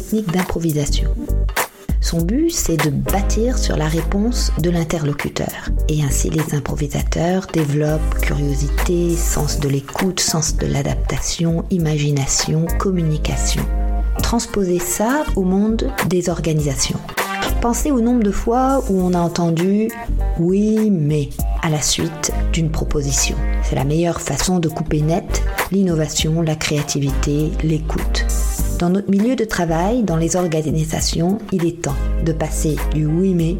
technique d'improvisation. Son but, c'est de bâtir sur la réponse de l'interlocuteur. Et ainsi, les improvisateurs développent curiosité, sens de l'écoute, sens de l'adaptation, imagination, communication. Transposer ça au monde des organisations. Pensez au nombre de fois où on a entendu oui mais à la suite d'une proposition. C'est la meilleure façon de couper net l'innovation, la créativité, l'écoute. Dans notre milieu de travail, dans les organisations, il est temps de passer du oui mais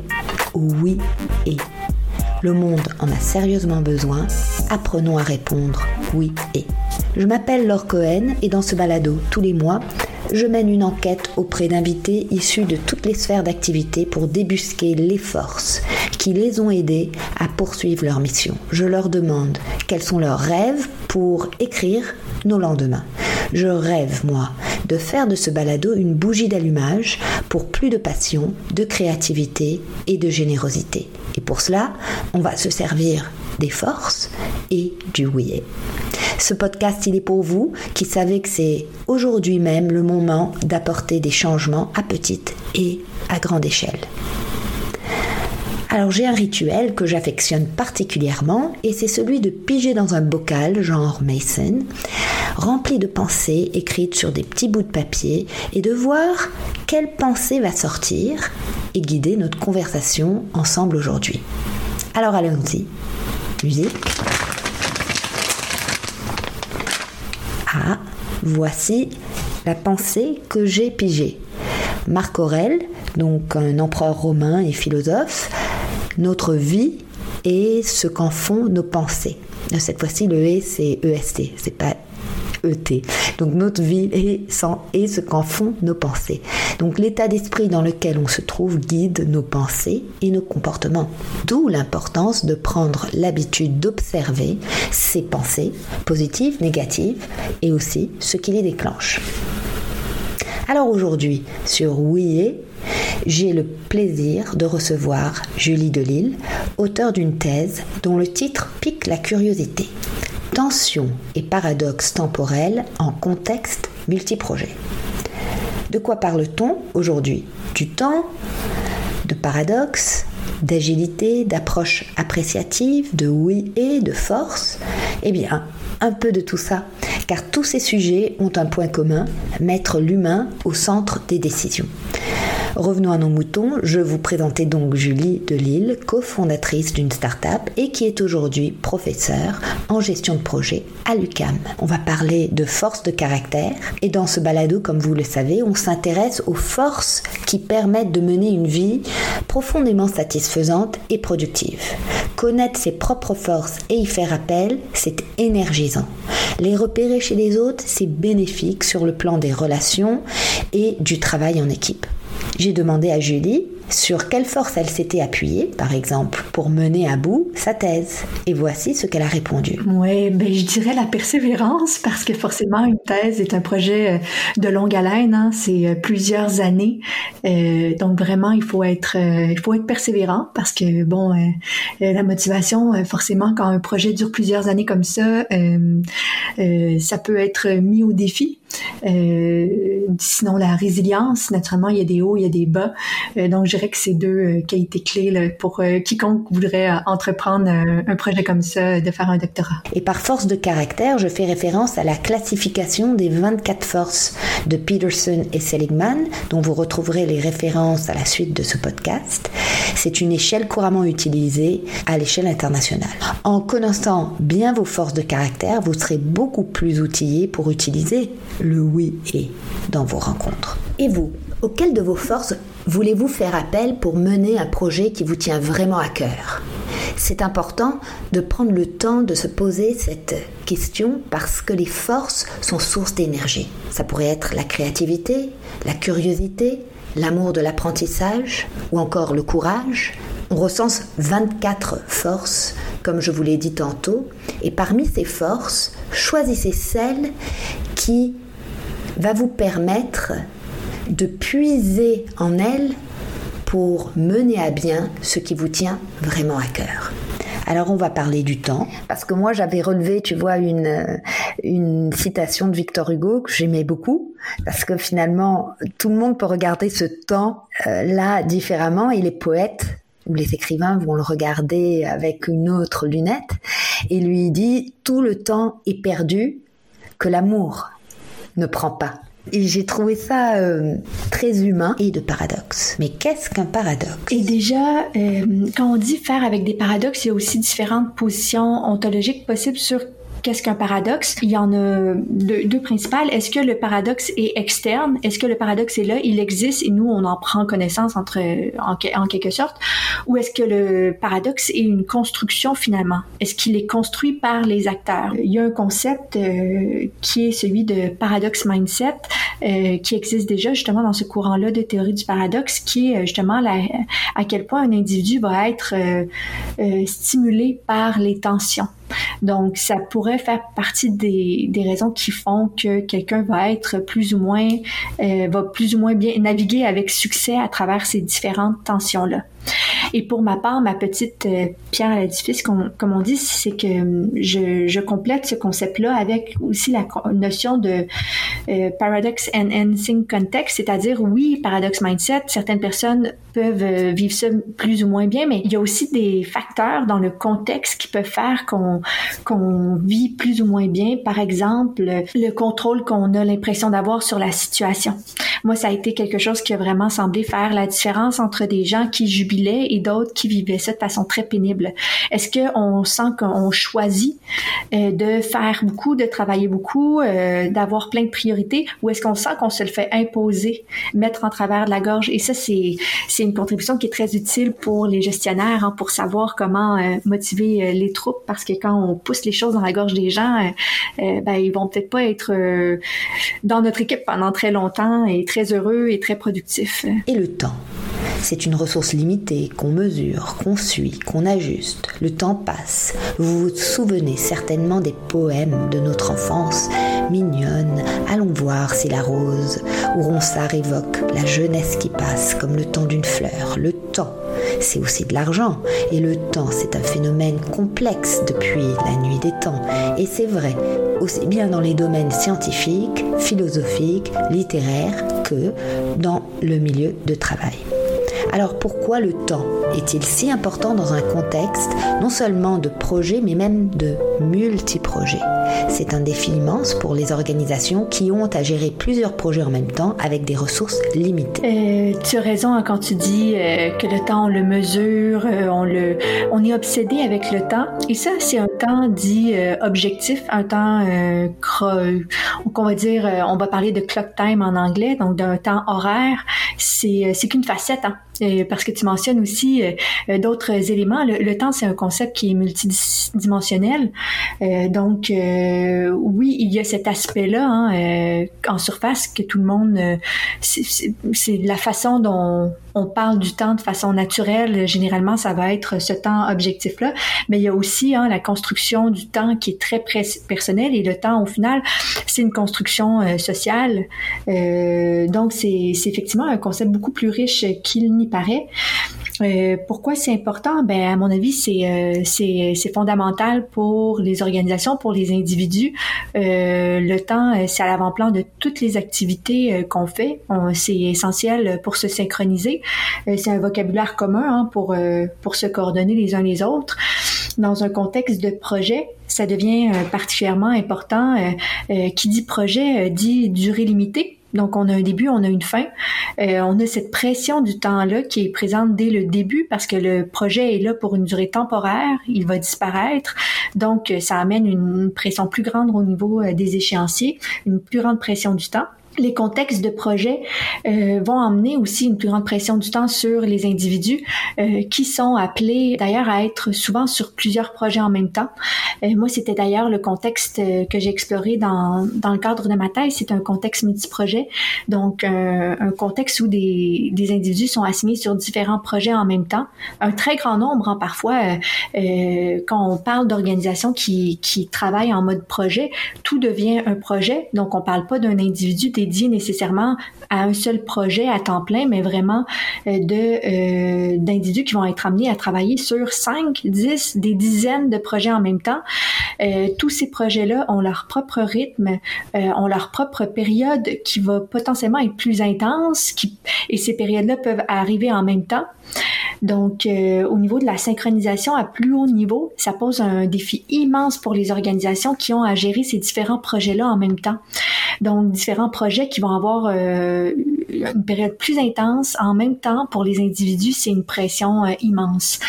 au oui et. Le monde en a sérieusement besoin. Apprenons à répondre oui et. Je m'appelle Laure Cohen et dans ce balado, tous les mois, je mène une enquête auprès d'invités issus de toutes les sphères d'activité pour débusquer les forces qui les ont aidés à poursuivre leur mission. Je leur demande quels sont leurs rêves pour écrire nos lendemains. Je rêve, moi, de faire de ce balado une bougie d'allumage pour plus de passion, de créativité et de générosité. Et pour cela, on va se servir des forces et du oui. Ce podcast, il est pour vous qui savez que c'est aujourd'hui même le moment d'apporter des changements à petite et à grande échelle. Alors j'ai un rituel que j'affectionne particulièrement et c'est celui de piger dans un bocal genre Mason, rempli de pensées écrites sur des petits bouts de papier et de voir quelle pensée va sortir et guider notre conversation ensemble aujourd'hui. Alors allons-y. Musique. Ah, voici la pensée que j'ai pigée. Marc Aurèle, donc un empereur romain et philosophe, notre vie et ce qu'en font nos pensées. Cette fois-ci, le E, c'est EST, c'est pas ET. Donc notre vie et ce qu'en font nos pensées. Donc l'état d'esprit dans lequel on se trouve guide nos pensées et nos comportements. D'où l'importance de prendre l'habitude d'observer ces pensées, positives, négatives, et aussi ce qui les déclenche. Alors aujourd'hui, sur Oui et, j'ai le plaisir de recevoir Julie Delille, auteure d'une thèse dont le titre pique la curiosité. Tension et paradoxe temporel en contexte multiprojet. De quoi parle-t-on aujourd'hui? Du temps, de paradoxe, d'agilité, d'approche appréciative, de oui et de force? Eh bien, un peu de tout ça, car tous ces sujets ont un point commun, mettre l'humain au centre des décisions. Revenons à nos moutons, je vous présentais donc Julie Delille, cofondatrice d'une start-up et qui est aujourd'hui professeure en gestion de projet à l'UCAM. On va parler de force de caractère et dans ce balado, comme vous le savez, on s'intéresse aux forces qui permettent de mener une vie profondément satisfaisante et productive. Connaître ses propres forces et y faire appel, c'est énergisant. Les repérer chez les autres, c'est bénéfique sur le plan des relations et du travail en équipe. J'ai demandé à Julie sur quelle force elle s'était appuyée, par exemple, pour mener à bout sa thèse. Et voici ce qu'elle a répondu. Oui, ben, je dirais la persévérance, parce que forcément, une thèse est un projet euh, de longue haleine, hein, c'est euh, plusieurs années. Euh, donc vraiment, il faut être, il faut être persévérant, parce que, bon, la motivation, forcément, quand un projet dure plusieurs années comme ça, ça peut être mis au défi. Sinon, la résilience, naturellement, il y a des hauts, il y a des bas. donc, je que c'est deux euh, qualités clés pour euh, quiconque voudrait euh, entreprendre un projet comme ça, de faire un doctorat. Et par force de caractère, je fais référence à la classification des 24 forces de Peterson et Seligman, dont vous retrouverez les références à la suite de ce podcast. C'est une échelle couramment utilisée à l'échelle internationale. En connaissant bien vos forces de caractère, vous serez beaucoup plus outillé pour utiliser le oui et dans vos rencontres. Et vous, auquel de vos forces voulez-vous faire appel pour mener un projet qui vous tient vraiment à cœur? C'est important de prendre le temps de se poser cette question parce que les forces sont source d'énergie. Ça pourrait être la créativité, la curiosité, l'amour de l'apprentissage ou encore le courage. On recense 24 forces, comme je vous l'ai dit tantôt, et parmi ces forces, choisissez celle qui va vous permettre de puiser en elle pour mener à bien ce qui vous tient vraiment à cœur. Alors on va parler du temps, parce que moi j'avais relevé, tu vois, une, une citation de Victor Hugo que j'aimais beaucoup, parce que finalement, tout le monde peut regarder ce temps-là différemment. Et les poètes ou les écrivains vont le regarder avec une autre lunette et lui dit tout le temps est perdu que l'amour ne prend pas. Et j'ai trouvé ça euh, très humain et de paradoxe. Mais qu'est-ce qu'un paradoxe? Et déjà, euh, quand on dit faire avec des paradoxes, il y a aussi différentes positions ontologiques possibles sur Qu'est-ce qu'un paradoxe? Il y en a deux, principales. Est-ce que le paradoxe est externe? Est-ce que le paradoxe est là? Il existe et nous, on en prend connaissance entre, en, quelque sorte? Ou est-ce que le paradoxe est une construction finalement? Est-ce qu'il est construit par les acteurs? Il y a un concept euh, qui est celui de paradoxe mindset euh, qui existe déjà justement dans ce courant-là de théorie du paradoxe qui est euh, justement la, à quel point un individu va être stimulé par les tensions. Donc, ça pourrait faire partie des, des raisons qui font que quelqu'un va être plus ou moins, euh, va plus ou moins bien naviguer avec succès à travers ces différentes tensions-là. Et pour ma part, ma petite euh, pierre à l'édifice, comme, on dit, c'est que euh, je, complète ce concept-là avec aussi la notion de euh, paradox enhancing context, c'est-à-dire oui, paradox mindset, certaines personnes peuvent vivre ça plus ou moins bien, mais il y a aussi des facteurs dans le contexte qui peuvent faire qu'on vit plus ou moins bien. Par exemple, le contrôle qu'on a l'impression d'avoir sur la situation. Moi, ça a été quelque chose qui a vraiment semblé faire la différence entre des gens qui et d'autres qui vivaient ça de façon très pénible. Est-ce qu'on sent qu'on choisit euh, de faire beaucoup, de travailler beaucoup, euh, d'avoir plein de priorités, ou est-ce qu'on sent qu'on se le fait imposer, mettre en travers de la gorge? Et ça, c'est c'est une contribution qui est très utile pour les gestionnaires, hein, pour savoir comment euh, motiver les troupes, parce que quand on pousse les choses dans la gorge des gens, ben ils vont peut-être pas être dans notre équipe pendant très longtemps et très heureux et très productifs. Et le temps? C'est une ressource limitée qu'on mesure, qu'on suit, qu'on ajuste. Le temps passe. Vous vous souvenez certainement des poèmes de notre enfance. Mignonne, allons voir si la rose, où Ronsard évoque la jeunesse qui passe comme le temps d'une fleur. Le temps, c'est aussi de l'argent. Et le temps, c'est un phénomène complexe depuis la nuit des temps. Et c'est vrai, aussi bien dans les domaines scientifiques, philosophiques, littéraires que dans le milieu de travail. Alors pourquoi le temps est-il si important dans un contexte non seulement de projet mais même de multi-projets? C'est un défi immense pour les organisations qui ont à gérer plusieurs projets en même temps avec des ressources limitées. Euh, tu as raison hein, quand tu dis euh, que le temps on le mesure, euh, on est obsédé avec le temps et ça c'est un temps dit objectif, un temps qu'on va dire, on va parler de clock time en anglais, donc d'un temps horaire. C'est c'est qu'une facette. Hein parce que tu mentionnes aussi euh, euh, d'autres éléments. Le, temps, c'est un concept qui est multidimensionnel. Euh, donc, oui, il y a cet aspect-là hein, en surface que tout le monde... c'est la façon dont on parle du temps de façon naturelle. Généralement, ça va être ce temps objectif-là. Mais il y a aussi hein, la construction du temps qui est très personnel et le temps, au final, c'est une construction sociale. donc, c'est effectivement un concept beaucoup plus riche qu'il n'y paraît. Euh, pourquoi c'est important? Ben, à mon avis, c'est, euh, c'est, c'est fondamental pour les organisations, pour les individus. Euh, le temps, euh, c'est à l'avant-plan de toutes les activités euh, qu'on fait. c'est essentiel pour se synchroniser. c'est un vocabulaire commun hein, pour, pour se coordonner les uns les autres. Dans un contexte de projet, ça devient particulièrement important. qui dit projet dit durée limitée. Donc, on a un début, on a une fin. Euh, on a cette pression du temps-là qui est présente dès le début parce que le projet est là pour une durée temporaire, il va disparaître. Donc, ça amène une pression plus grande au niveau euh, des échéanciers, une plus grande pression du temps les contextes de projet euh, vont emmener aussi une plus grande pression du temps sur les individus euh, qui sont appelés d'ailleurs à être souvent sur plusieurs projets en même temps. Euh, moi, c'était d'ailleurs le contexte que j'ai exploré dans, dans le cadre de ma thèse. C'est un contexte multi-projet, donc un contexte où des, des individus sont assignés sur différents projets en même temps. Un très grand nombre, hein, parfois, quand on parle d'organisations qui, qui travaillent en mode projet, tout devient un projet. Donc, on parle pas d'un individu, des dédié nécessairement à un seul projet à temps plein, mais vraiment de d'individus qui vont être amenés à travailler sur 5, 10, des dizaines de projets en même temps. tous ces projets-là ont leur propre rythme, ont leur propre période qui va potentiellement être plus intense, et ces périodes-là peuvent arriver en même temps. Donc, euh, au niveau de la synchronisation à plus haut niveau, ça pose un défi immense pour les organisations qui ont à gérer ces différents projets-là en même temps. Donc, différents projets qui vont avoir euh, une période plus intense en même temps pour les individus, c'est une pression euh, immense.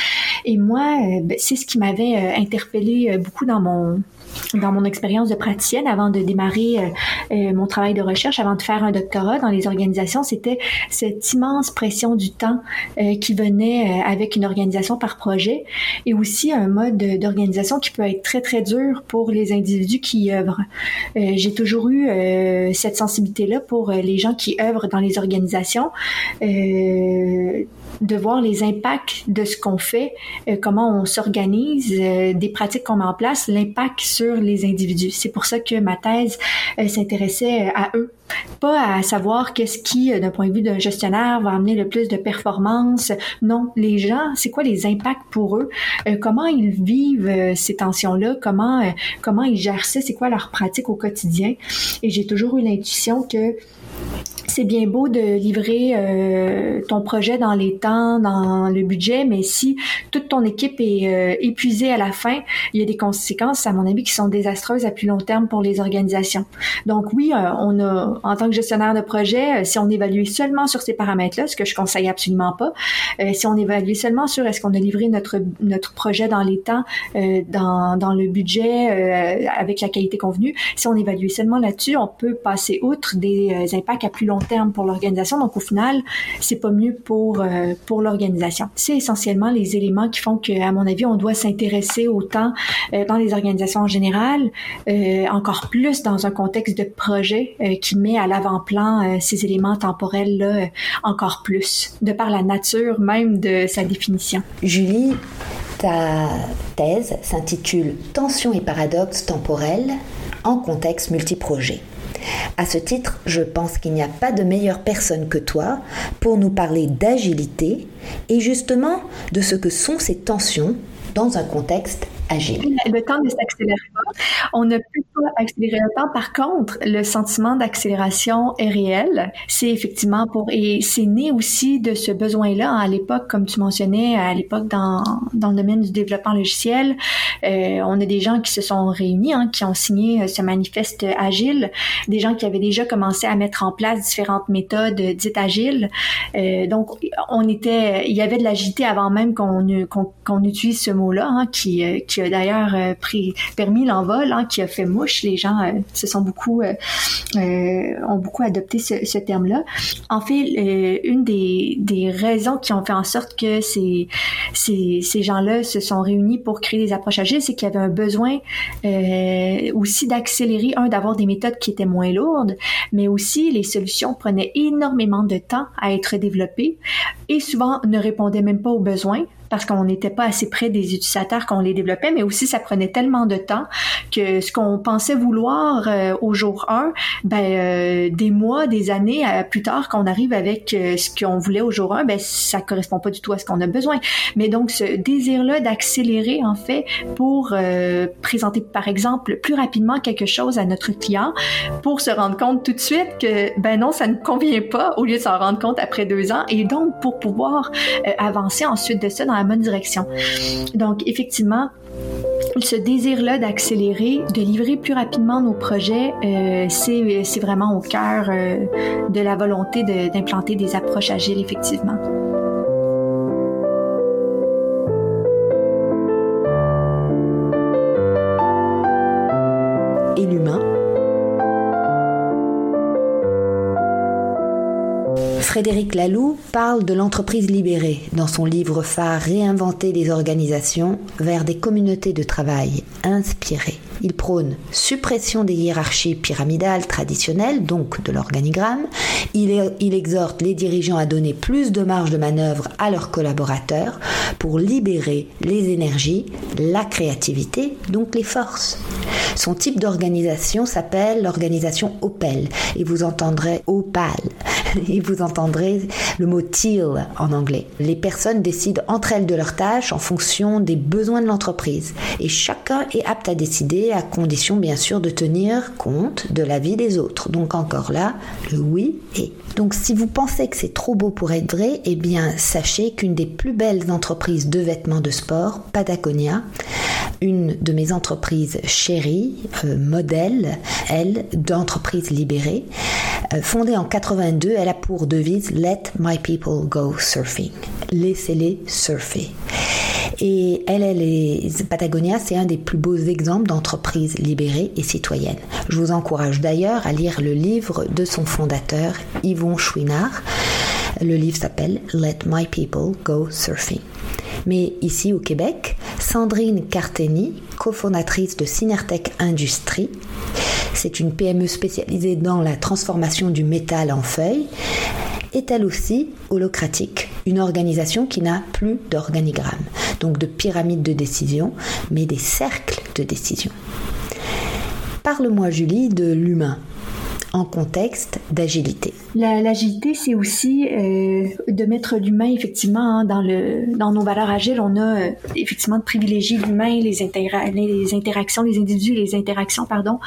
Et moi, ben, c'est ce qui m'avait interpellé beaucoup dans mon dans mon expérience de praticienne avant de démarrer euh, euh, mon travail de recherche, avant de faire un doctorat dans les organisations, c'était cette immense pression du temps euh, qui venait avec une organisation par projet et aussi un mode d'organisation qui peut être très très dur pour les individus qui y œuvrent. J'ai toujours eu cette sensibilité-là pour les gens qui œuvrent dans les organisations de voir les impacts de ce qu'on fait, euh, comment on s'organise, euh, des pratiques qu'on met en place, l'impact sur les individus. C'est pour ça que ma thèse euh, s'intéressait à eux, pas à savoir qu'est-ce qui, d'un point de vue d'un gestionnaire, va amener le plus de performance. Non, les gens, c'est quoi les impacts pour eux, comment ils vivent ces tensions-là, comment comment ils gèrent ça, c'est quoi leur pratique au quotidien? Et j'ai toujours eu l'intuition que c'est bien beau de livrer euh, ton projet dans les temps, dans le budget, mais si toute ton équipe est euh, épuisée à la fin, il y a des conséquences, à mon avis, qui sont désastreuses à plus long terme pour les organisations. Donc oui, euh, on a, en tant que gestionnaire de projet, si on évalue seulement sur ces paramètres-là, ce que je conseille absolument pas, si on évalue seulement sur est-ce qu'on a livré notre notre projet dans les temps, dans, dans le budget, avec la qualité convenue, si on évalue seulement là-dessus, on peut passer outre des impacts à plus long terme pour l'organisation. Donc au final, c'est pas mieux pour euh, pour l'organisation. C'est essentiellement les éléments qui font que, à mon avis, on doit s'intéresser autant euh, dans les organisations en général, euh, encore plus dans un contexte de projet qui met à l'avant-plan ces éléments temporels là encore plus, de par la nature même de sa définition. Julie, ta thèse s'intitule Tensions et paradoxes temporels en contexte multiprojet. À ce titre, je pense qu'il n'y a pas de meilleure personne que toi pour nous parler d'agilité et justement de ce que sont ces tensions dans un contexte le temps ne s'accélère pas. On ne peut pas accélérer le temps. Par contre, le sentiment d'accélération est réel. C'est effectivement pour et c'est né aussi de ce besoin-là à l'époque, comme tu mentionnais, à l'époque dans, dans le domaine du développement logiciel. Euh, on a des gens qui se sont réunis, hein, qui ont signé euh, ce manifeste agile, des gens qui avaient déjà commencé à mettre en place différentes méthodes dites agiles. Euh, donc, on était, il y avait de l'agilité avant même qu'on utilise ce mot-là, hein, qui, a d'ailleurs euh, permis l'envol, hein, qui a fait mouche. Les gens euh, se sont beaucoup, euh, ont beaucoup adopté ce, terme-là. En fait, une des, raisons qui ont fait en sorte que ces, ces, ces gens-là se sont réunis pour créer des approches agiles, c'est qu'il y avait un besoin aussi d'accélérer, un, d'avoir des méthodes qui étaient moins lourdes, mais aussi les solutions prenaient énormément de temps à être développées et souvent ne répondaient même pas aux besoins parce qu'on n'était pas assez près des utilisateurs qu'on les développait, mais aussi ça prenait tellement de temps que ce qu'on pensait vouloir euh, au jour 1, ben, euh, des mois, des années euh, plus tard, qu'on arrive avec ce qu'on voulait au jour 1, ben, ça correspond pas du tout à ce qu'on a besoin. Mais donc, ce désir-là d'accélérer, en fait, pour présenter, par exemple, plus rapidement quelque chose à notre client, pour se rendre compte tout de suite que, ben non, ça ne convient pas, au lieu de s'en rendre compte après deux ans, et donc pour pouvoir avancer ensuite de ça dans bonne direction. Donc, effectivement, ce désir-là d'accélérer, de livrer plus rapidement nos projets, euh, c'est vraiment au cœur euh, de la volonté d'implanter des approches agiles, effectivement. Frédéric Laloux parle de l'entreprise libérée dans son livre phare Réinventer des organisations vers des communautés de travail inspirées. Il prône suppression des hiérarchies pyramidales traditionnelles, donc de l'organigramme. Il, il exhorte les dirigeants à donner plus de marge de manœuvre à leurs collaborateurs pour libérer les énergies, la créativité, donc les forces. Son type d'organisation s'appelle l'organisation Opel et vous entendrez Opal et vous entendrez le mot teal en anglais. Les personnes décident entre elles de leurs tâches en fonction des besoins de l'entreprise et chacun est apte à décider à condition bien sûr de tenir compte de la vie des autres. Donc encore là, le oui et. Donc si vous pensez que c'est trop beau pour être vrai, eh bien sachez qu'une des plus belles entreprises de vêtements de sport, Patagonia, une de mes entreprises chéries, euh, modèle, elle, d'entreprise libérée. Euh, fondée en 82, elle a pour devise Let my people go surfing. Laissez-les surfer. Et elle, elle est, Patagonia, c'est un des plus beaux exemples d'entreprise libérée et citoyenne. Je vous encourage d'ailleurs à lire le livre de son fondateur, Yvon Chouinard. Le livre s'appelle Let My People Go Surfing. Mais ici au Québec, Sandrine Carteni, cofondatrice de Synertech Industries, c'est une PME spécialisée dans la transformation du métal en feuilles, est elle aussi holocratique, une organisation qui n'a plus d'organigramme, donc de pyramide de décision, mais des cercles de décision. Parle-moi Julie de l'humain, en contexte d'agilité. L'agilité, c'est aussi euh, de mettre l'humain effectivement hein, dans le dans nos valeurs agiles. On a euh, effectivement de privilégier l'humain, les, les interactions, les individus, les interactions, pardon.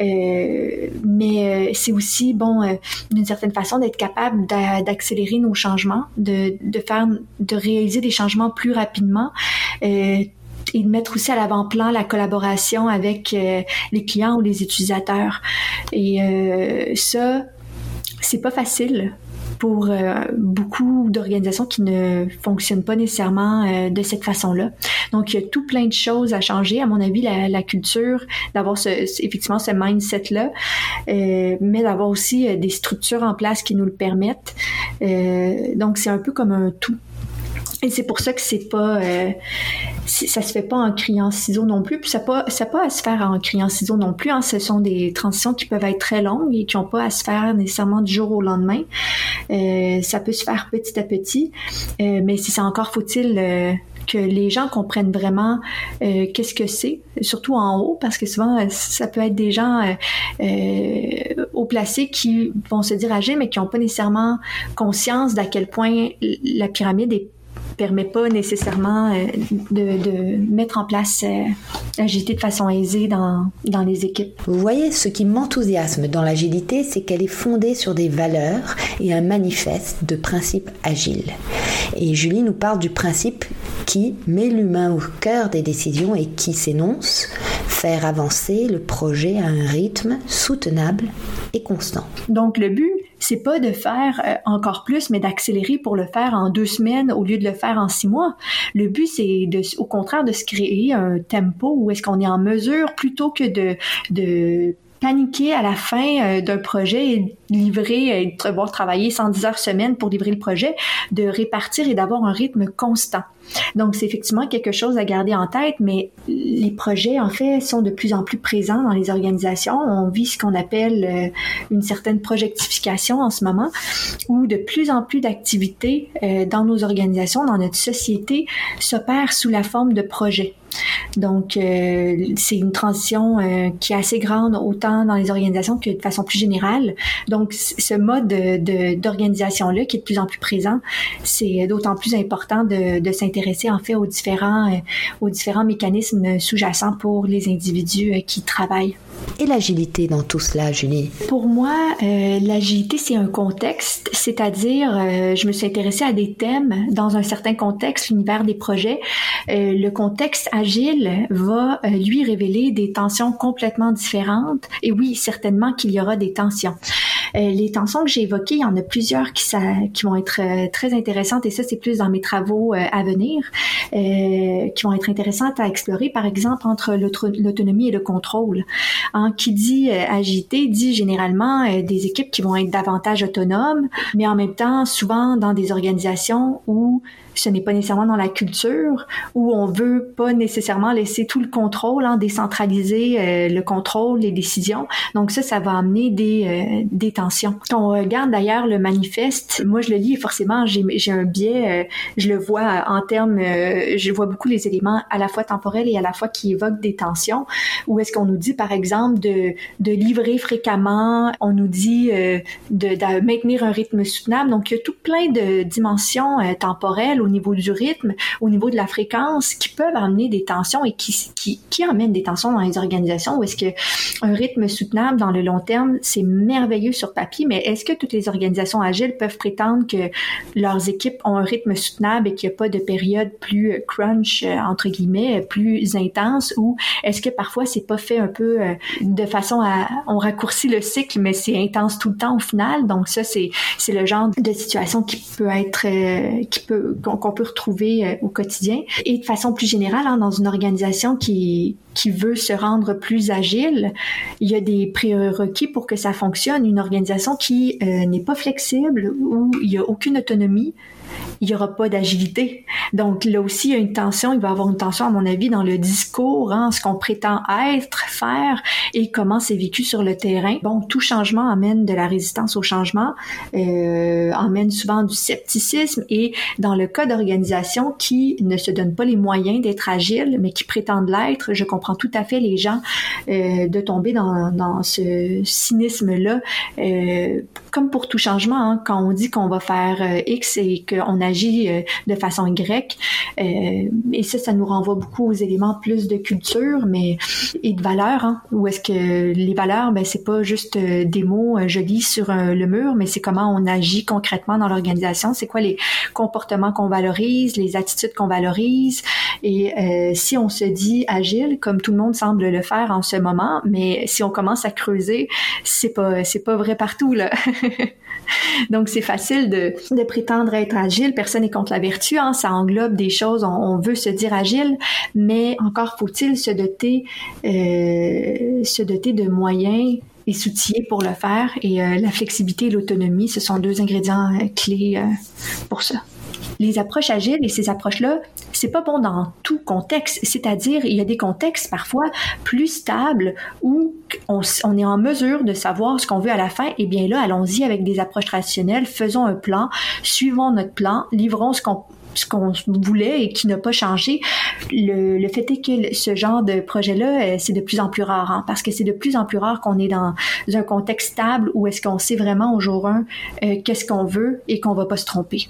Euh, mais c'est aussi bon d'une certaine façon d'être capable d'accélérer nos changements, de, de faire, de réaliser des changements plus rapidement et de mettre aussi à l'avant-plan la collaboration avec euh, les clients ou les utilisateurs. Et euh, ça, c'est pas facile pour euh, beaucoup d'organisations qui ne fonctionnent pas nécessairement de cette façon-là. Donc, il y a tout plein de choses à changer. À mon avis, la, culture, d'avoir ce, effectivement ce mindset-là, mais d'avoir aussi des structures en place qui nous le permettent. donc, c'est un peu comme un tout. Et c'est pour ça que c'est pas, euh, ça se fait pas en criant ciseaux non plus. Puis ça pas, ça pas à se faire en criant ciseaux non plus. Hein. Ce sont des transitions qui peuvent être très longues et qui n'ont pas à se faire nécessairement du jour au lendemain. Euh, ça peut se faire petit à petit, euh, mais si c'est encore faut-il euh, que les gens comprennent vraiment euh, qu'est-ce que c'est, surtout en haut, parce que souvent, ça peut être des gens euh, haut placés qui vont se dire âgés, mais qui n'ont pas nécessairement conscience d'à quel point la pyramide est permet pas nécessairement euh, de, mettre en place euh, l'agilité de façon aisée dans, dans les équipes. Vous voyez, ce qui m'enthousiasme dans l'agilité, c'est qu'elle est fondée sur des valeurs et un manifeste de principes agiles. Et Julie nous parle du principe qui met l'humain au cœur des décisions et qui s'énonce faire avancer le projet à un rythme soutenable et constant. Donc le but, c'est pas de faire euh, encore plus, mais d'accélérer pour le faire en deux semaines au lieu de le faire en six mois. Le but, c'est de, au contraire de se créer un tempo où est-ce qu'on est en mesure plutôt que de, de paniquer à la fin euh, d'un projet et livrer et devoir travailler 110 heures semaine pour livrer le projet, de répartir et d'avoir un rythme constant. Donc, c'est effectivement quelque chose à garder en tête, mais les projets, en fait, sont de plus en plus présents dans les organisations. On vit ce qu'on appelle euh, une certaine projectification en ce moment, où de plus en plus d'activités euh, dans nos organisations, dans notre société, s'opèrent sous la forme de projets. Donc, euh, c'est une transition qui est assez grande, autant dans les organisations que de façon plus générale. Donc, ce mode d'organisation-là, qui est de plus en plus présent, c'est d'autant plus important de, s'intéresser en fait aux différents, euh, aux différents mécanismes sous-jacents pour les individus euh, qui travaillent. Et l'agilité dans tout cela, Julie? Pour moi, euh, l'agilité, c'est un contexte, c'est-à-dire, je me suis intéressée à des thèmes dans un certain contexte, l'univers des projets. le contexte agile va, lui, révéler des tensions complètement différentes. Et oui, certainement qu'il y aura des tensions. Les tensions que j'ai évoquées, il y en a plusieurs qui, ça, qui vont être très intéressantes et ça, c'est plus dans mes travaux à venir, qui vont être intéressantes à explorer, par exemple, entre l'autonomie et le contrôle. Hein, qui dit agité dit généralement des équipes qui vont être davantage autonomes, mais en même temps, souvent dans des organisations où ce n'est pas nécessairement dans la culture où on veut pas nécessairement laisser tout le contrôle, hein, décentraliser euh, le contrôle, les décisions. Donc ça, ça va amener des, euh, des tensions. Quand on regarde d'ailleurs le manifeste, moi je le lis forcément, j'ai un biais, euh, je le vois en termes, je vois beaucoup les éléments à la fois temporels et à la fois qui évoquent des tensions. Où est-ce qu'on nous dit par exemple de, de livrer fréquemment, on nous dit de, de maintenir un rythme soutenable. Donc il y a tout plein de dimensions temporelles au niveau du rythme, au niveau de la fréquence, qui peuvent amener des tensions et qui, qui, qui amènent des tensions dans les organisations où est-ce que un rythme soutenable dans le long terme, c'est merveilleux sur papier, mais est-ce que toutes les organisations agiles peuvent prétendre que leurs équipes ont un rythme soutenable et qu'il n'y a pas de période plus crunch, euh, entre guillemets, plus intense? Ou est-ce que parfois c'est pas fait un peu euh, de façon à, on raccourcit le cycle, mais c'est intense tout le temps au final? Donc ça, c'est, c'est le genre de situation qui peut être, euh, qui peut, qu'on peut retrouver euh, au quotidien. Et de façon plus générale, hein, dans une organisation qui, qui veut se rendre plus agile, il y a des prérequis pour que ça fonctionne. Une organisation qui euh, n'est pas flexible, où il n'y a aucune autonomie, il n'y aura pas d'agilité. Donc là aussi, il y a une tension, il va y avoir une tension, à mon avis, dans le discours, hein, ce qu'on prétend être, faire et comment c'est vécu sur le terrain. Bon, tout changement amène de la résistance au changement, euh, amène souvent du scepticisme et dans le cas d'organisations qui ne se donnent pas les moyens d'être agiles, mais qui prétendent l'être, je comprends tout à fait les gens euh, de tomber dans, ce cynisme-là. Euh, comme pour tout changement, hein, quand on dit qu'on va faire X et qu'on a agit euh, de façon Y. Euh, et ça, ça nous renvoie beaucoup aux éléments plus de culture, mais et de valeurs. Hein, où est-ce que les valeurs, ben c'est pas juste euh, des mots jolis sur le mur, mais c'est comment on agit concrètement dans l'organisation. C'est quoi les comportements qu'on valorise, les attitudes qu'on valorise. Et si on se dit agile, comme tout le monde semble le faire en ce moment, mais si on commence à creuser, c'est pas c'est pas vrai partout là. Donc, c'est facile de, prétendre être agile. Personne n'est contre la vertu. Hein. Ça englobe des choses. On, veut se dire agile, mais encore faut-il se doter, euh, se doter de moyens et s'outiller pour le faire. Et euh, la flexibilité et l'autonomie, ce sont deux ingrédients euh, clés pour ça les approches agiles et ces approches-là, c'est pas bon dans tout contexte. C'est-à-dire, il y a des contextes parfois plus stables où on, est en mesure de savoir ce qu'on veut à la fin. Et eh bien là, allons-y avec des approches traditionnelles, faisons un plan, suivons notre plan, livrons ce qu'on ce qu'on voulait et qui n'a pas changé. Le, le, fait est que ce genre de projet-là, euh, c'est de plus en plus rare, hein, parce que c'est de plus en plus rare qu'on est dans un contexte stable où est-ce qu'on sait vraiment au jour 1 euh, qu'est-ce qu'on veut et qu'on va pas se tromper.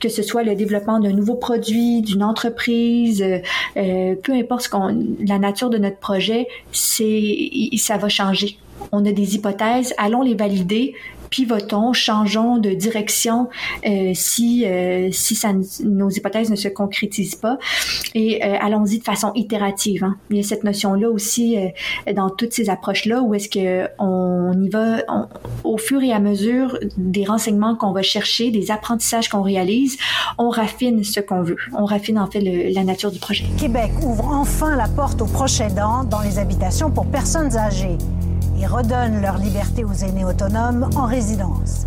Que ce soit le développement d'un nouveau produit, d'une entreprise, euh, peu importe ce qu'on, la nature de notre projet, c'est ça va changer. On a des hypothèses, allons les valider, pivotons, changeons de direction euh, si euh, si ça, nos hypothèses ne se concrétisent pas et euh, allons-y de façon itérative. Hein. Il y a cette notion là aussi dans toutes ces approches là où est-ce que on y va au fur et à mesure des renseignements qu'on va chercher, des apprentissages qu'on réalise, on raffine ce qu'on veut. On raffine en fait le, la nature du projet. Québec ouvre enfin la porte aux proches aidants dans les habitations pour personnes âgées redonnent leur liberté aux aînés autonomes en résidence.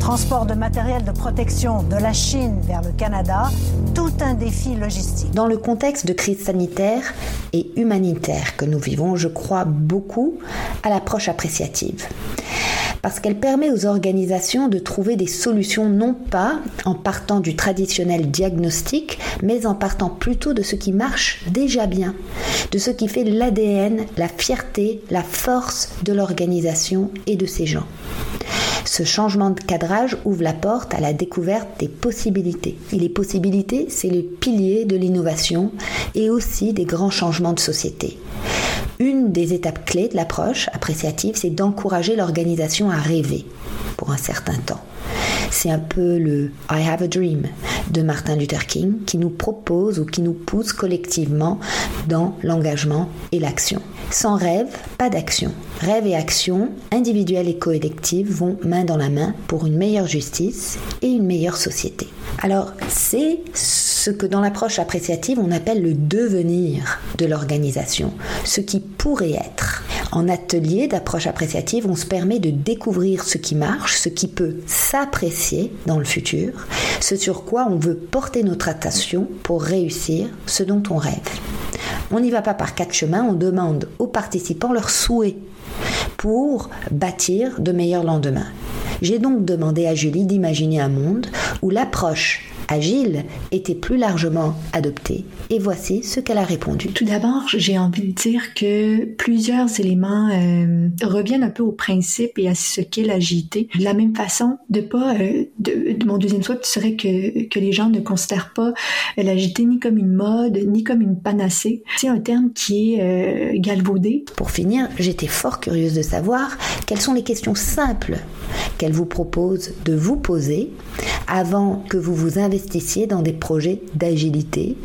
Transport de matériel de protection de la Chine vers le Canada, tout un défi logistique. Dans le contexte de crise sanitaire et humanitaire que nous vivons, je crois beaucoup à l'approche appréciative parce qu'elle permet aux organisations de trouver des solutions non pas en partant du traditionnel diagnostic, mais en partant plutôt de ce qui marche déjà bien, de ce qui fait l'ADN, la fierté, la force de l'organisation et de ses gens. Ce changement de cadrage ouvre la porte à la découverte des possibilités. Et les possibilités, c'est le pilier de l'innovation et aussi des grands changements de société. Une des étapes clés de l'approche appréciative, c'est d'encourager l'organisation à rêver pour un certain temps. C'est un peu le I have a dream. de Martin Luther King qui nous propose ou qui nous pousse collectivement dans l'engagement et l'action. Sans rêve, pas d'action. Rêve et action, individuelle et collective, vont main dans la main pour une meilleure justice et une meilleure société. Alors, c'est ce que dans l'approche appréciative on appelle le devenir de l'organisation, ce qui pourrait être. En atelier d'approche appréciative, on se permet de découvrir ce qui marche, ce qui peut s'apprécier dans le futur, ce sur quoi on veut porter notre attention pour réussir ce dont on rêve. On n'y va pas par quatre chemins, on demande aux participants leurs souhaits pour bâtir de meilleurs lendemains. J'ai donc demandé à Julie d'imaginer un monde où l'approche agile était plus largement adoptée. Et voici ce qu'elle a répondu. Tout d'abord, j'ai envie de dire que plusieurs éléments euh, reviennent un peu au principe et à ce qu'est l'agilité. De la même façon, de pas, euh, de, mon deuxième souhait serait que, que les gens ne considèrent pas l'agilité ni comme une mode, ni comme une panacée. C'est un terme qui est euh, galvaudé. Pour finir, j'étais fort curieuse de savoir quelles sont les questions simples qu'elle vous propose de vous poser avant que vous vous investissiez dans des projets d'agilité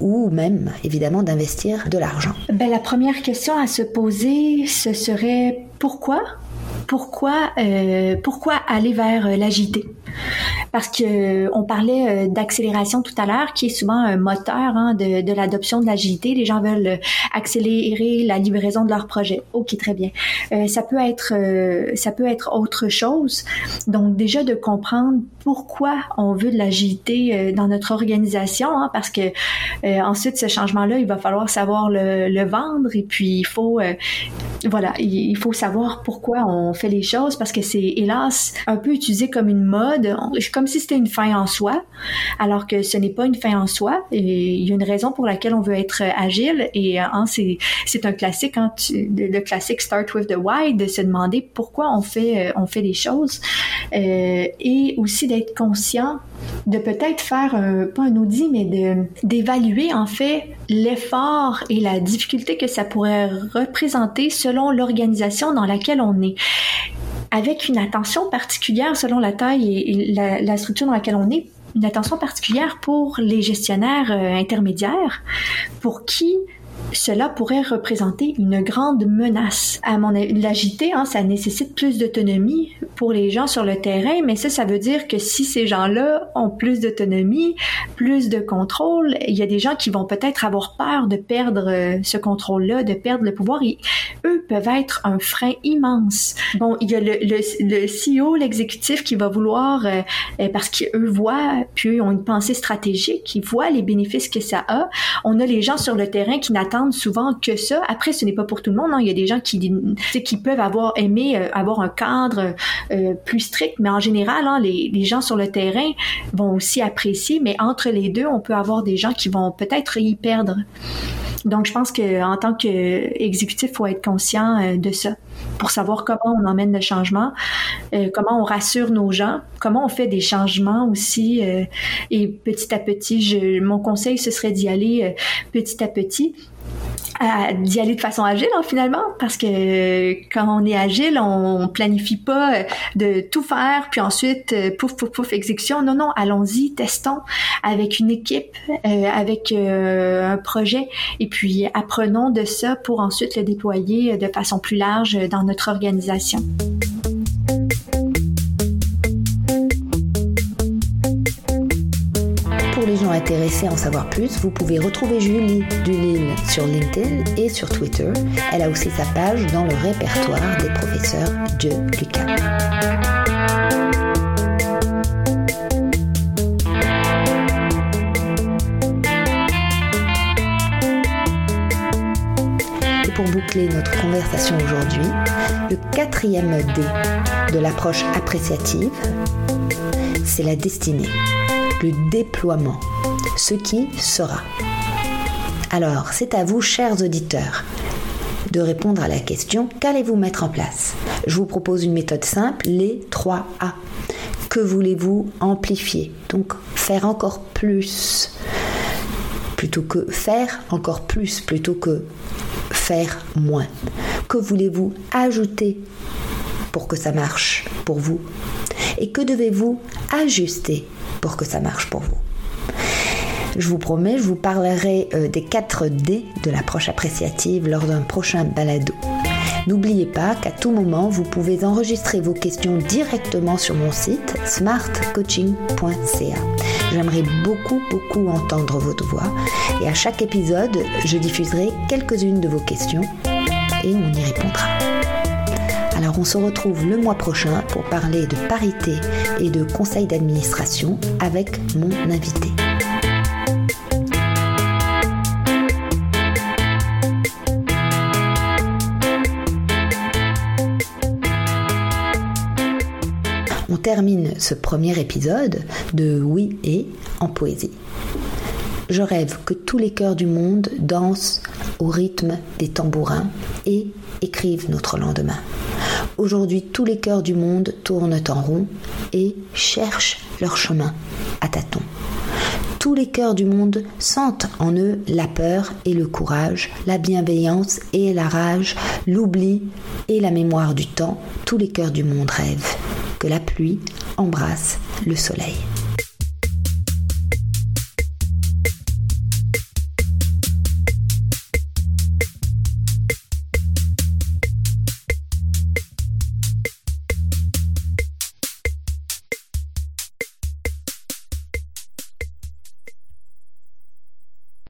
ou même évidemment d'investir de l'argent. Ben, La première question à se poser, ce serait pourquoi? Pourquoi, euh, pourquoi aller vers euh, l'agilité? Parce que euh, on parlait d'accélération tout à l'heure, qui est souvent un moteur hein, de, l'adoption de l'agilité. Les gens veulent accélérer la livraison de leur projet. Ok, très bien. ça peut être, ça peut être autre chose. Donc déjà de comprendre pourquoi on veut de l'agilité dans notre organisation, hein, parce que ensuite ce changement-là, il va falloir savoir le, le vendre et puis il faut, voilà, il faut savoir pourquoi on fait les choses parce que c'est hélas un peu utilisé comme une mode, comme si c'était une fin en soi, alors que ce n'est pas une fin en soi. Il y a une raison pour laquelle on veut être agile. Et hein, c'est un classique hein, le classique start with the why de se demander pourquoi on fait euh, on fait les choses. Euh, et aussi d'être conscient de peut-être faire pas un audit mais d'évaluer en fait l'effort et la difficulté que ça pourrait représenter selon l'organisation dans laquelle on est avec une attention particulière selon la taille et, la, structure dans laquelle on est, une attention particulière pour les gestionnaires euh, intermédiaires, pour qui cela pourrait représenter une grande menace. À mon l'agité, hein, ça nécessite plus d'autonomie pour les gens sur le terrain, mais ça, ça veut dire que si ces gens-là ont plus d'autonomie, plus de contrôle, il y a des gens qui vont peut-être avoir peur de perdre euh, ce contrôle-là, de perdre le pouvoir. Et eux peuvent être un frein immense. Bon, il y a le, CEO, l'exécutif, qui va vouloir, euh, euh, parce qu'eux voient, puis ont une pensée stratégique, ils voient les bénéfices que ça a. On a les gens sur le terrain qui n'attendent souvent que ça. Après, ce n'est pas pour tout le monde. Hein. Il y a des gens qui, qui peuvent avoir aimé euh, avoir un cadre euh, plus strict, mais en général, hein, les, gens sur le terrain vont aussi apprécier. Mais entre les deux, on peut avoir des gens qui vont peut-être y perdre. Donc, je pense que en tant qu'exécutif, faut être conscient euh, de ça pour savoir comment on emmène le changement, comment on rassure nos gens, comment on fait des changements aussi. et petit à petit, mon conseil, ce serait d'y aller petit à petit d'y aller de façon agile hein, finalement parce que quand on est agile on planifie pas euh, de tout faire puis ensuite euh, pouf pouf pouf exécution non non allons-y testons avec une équipe euh, avec un projet et puis apprenons de ça pour ensuite le déployer de façon plus large dans notre organisation. Intéressé à en savoir plus, vous pouvez retrouver Julie Dulil sur LinkedIn et sur Twitter. Elle a aussi sa page dans le répertoire des professeurs de Lucas. Et pour boucler notre conversation aujourd'hui, le quatrième D de l'approche appréciative, c'est la destinée, le déploiement ce qui sera. Alors, c'est à vous, chers auditeurs, de répondre à la question qu'allez-vous mettre en place? Je vous propose une méthode simple, les 3 A. Que voulez-vous amplifier? Donc, faire encore plus plutôt que faire encore plus plutôt que faire moins. Que voulez-vous ajouter pour que ça marche pour vous? Et que devez-vous ajuster pour que ça marche pour vous Je vous promets, je vous parlerai euh, des 4 D de l'approche appréciative lors d'un prochain balado. N'oubliez pas qu'à tout moment, vous pouvez enregistrer vos questions directement sur mon site smartcoaching.ca. J'aimerais beaucoup, beaucoup entendre votre voix et à chaque épisode, je diffuserai quelques-unes de vos questions et on y répondra. Alors on se retrouve le mois prochain pour parler de parité et de conseil d'administration avec mon invité. On termine ce premier épisode de Oui et en poésie. Je rêve que tous les cœurs du monde dansent au rythme des tambourins et écrivent notre lendemain. Aujourd'hui, tous les cœurs du monde tournent en rond et cherchent leur chemin à tâtons. Tous les cœurs du monde sentent en eux la peur et le courage, la bienveillance et la rage, l'oubli et la mémoire du temps. Tous les cœurs du monde rêvent que la pluie embrasse le soleil.